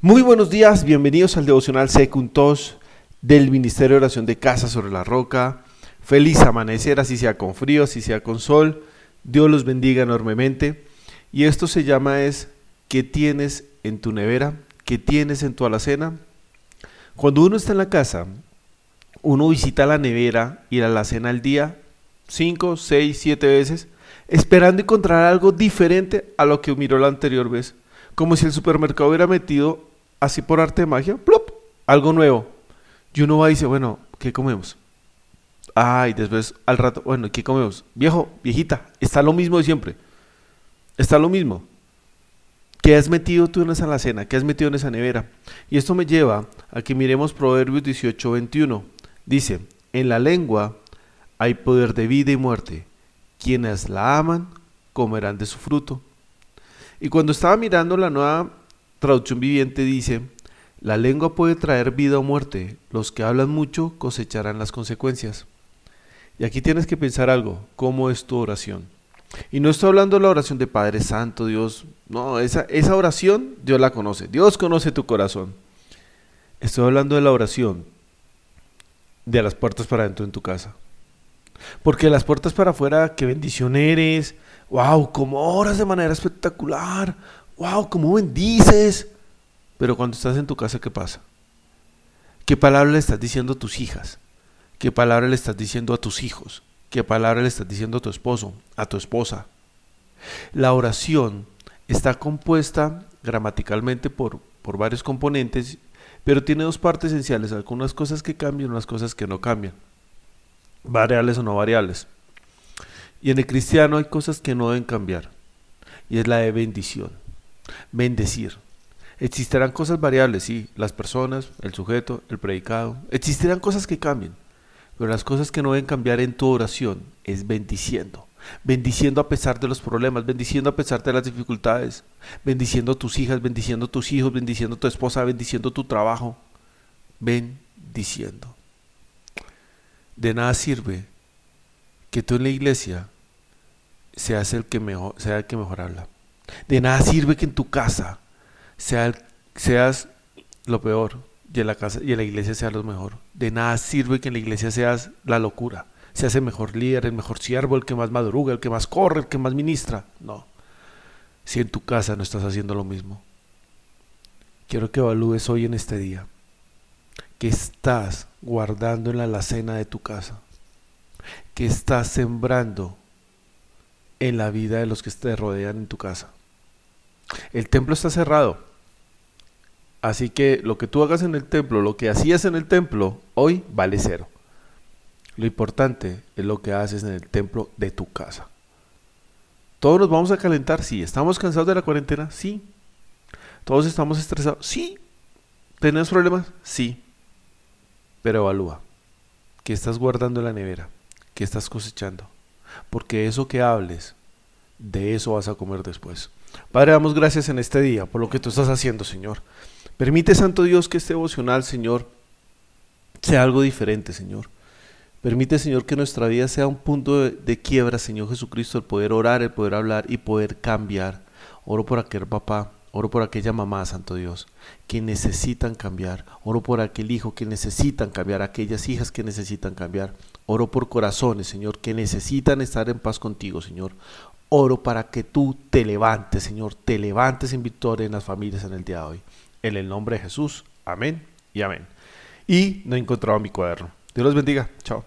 Muy buenos días, bienvenidos al devocional Secuntos del Ministerio de Oración de Casa sobre la Roca. Feliz amanecer, así sea con frío, así sea con sol. Dios los bendiga enormemente. Y esto se llama es ¿qué tienes en tu nevera? ¿Qué tienes en tu alacena? Cuando uno está en la casa, uno visita la nevera y la alacena al día 5, 6, 7 veces, esperando encontrar algo diferente a lo que miró la anterior vez. Como si el supermercado hubiera metido así por arte de magia, ¡plop! algo nuevo. Y uno va y dice, bueno, ¿qué comemos? Ay, después al rato, bueno, ¿qué comemos? Viejo, viejita, está lo mismo de siempre. Está lo mismo. ¿Qué has metido tú en esa alacena? ¿Qué has metido en esa nevera? Y esto me lleva a que miremos Proverbios 18, 21. Dice, en la lengua hay poder de vida y muerte. Quienes la aman comerán de su fruto. Y cuando estaba mirando la nueva traducción viviente dice, la lengua puede traer vida o muerte, los que hablan mucho cosecharán las consecuencias. Y aquí tienes que pensar algo, ¿cómo es tu oración? Y no estoy hablando de la oración de Padre Santo, Dios, no, esa, esa oración Dios la conoce, Dios conoce tu corazón. Estoy hablando de la oración de las puertas para adentro en tu casa. Porque las puertas para afuera, qué bendición eres, wow, como oras de manera espectacular, wow, cómo bendices. Pero cuando estás en tu casa, ¿qué pasa? ¿Qué palabra le estás diciendo a tus hijas? ¿Qué palabra le estás diciendo a tus hijos? ¿Qué palabra le estás diciendo a tu esposo, a tu esposa? La oración está compuesta gramaticalmente por, por varios componentes, pero tiene dos partes esenciales, algunas cosas que cambian, unas cosas que no cambian, variables o no variables. Y en el cristiano hay cosas que no deben cambiar, y es la de bendición bendecir. Existirán cosas variables, sí, las personas, el sujeto, el predicado. Existirán cosas que cambien, pero las cosas que no deben cambiar en tu oración es bendiciendo. Bendiciendo a pesar de los problemas, bendiciendo a pesar de las dificultades, bendiciendo a tus hijas, bendiciendo a tus hijos, bendiciendo a tu esposa, bendiciendo tu trabajo. Bendiciendo. De nada sirve que tú en la iglesia seas el que mejor, sea el que mejor habla de nada sirve que en tu casa seas lo peor y en la casa y en la iglesia seas lo mejor. De nada sirve que en la iglesia seas la locura, seas el mejor líder, el mejor siervo, el que más madruga, el que más corre, el que más ministra. No. Si en tu casa no estás haciendo lo mismo. Quiero que evalúes hoy en este día que estás guardando en la alacena de tu casa, que estás sembrando en la vida de los que te rodean en tu casa. El templo está cerrado. Así que lo que tú hagas en el templo, lo que hacías en el templo, hoy vale cero. Lo importante es lo que haces en el templo de tu casa. Todos nos vamos a calentar, sí. ¿Estamos cansados de la cuarentena? Sí. ¿Todos estamos estresados? Sí. ¿Tenemos problemas? Sí. Pero evalúa. ¿Qué estás guardando en la nevera? ¿Qué estás cosechando? Porque eso que hables, de eso vas a comer después. Padre, damos gracias en este día por lo que tú estás haciendo, Señor. Permite, Santo Dios, que este devocional, Señor, sea algo diferente, Señor. Permite, Señor, que nuestra vida sea un punto de, quiebra, Señor Jesucristo, el poder orar, el poder hablar y poder cambiar. Oro por aquel papá, oro por aquella mamá, Santo Dios, que necesitan cambiar. Oro por aquel hijo que necesitan cambiar, aquellas hijas que necesitan cambiar. Oro por corazones, Señor, que necesitan estar en paz contigo, Señor. Oro para que tú te levantes, Señor, te levantes en victoria en las familias en el día de hoy. En el nombre de Jesús. Amén y amén. Y no he encontrado mi cuaderno. Dios los bendiga. Chao.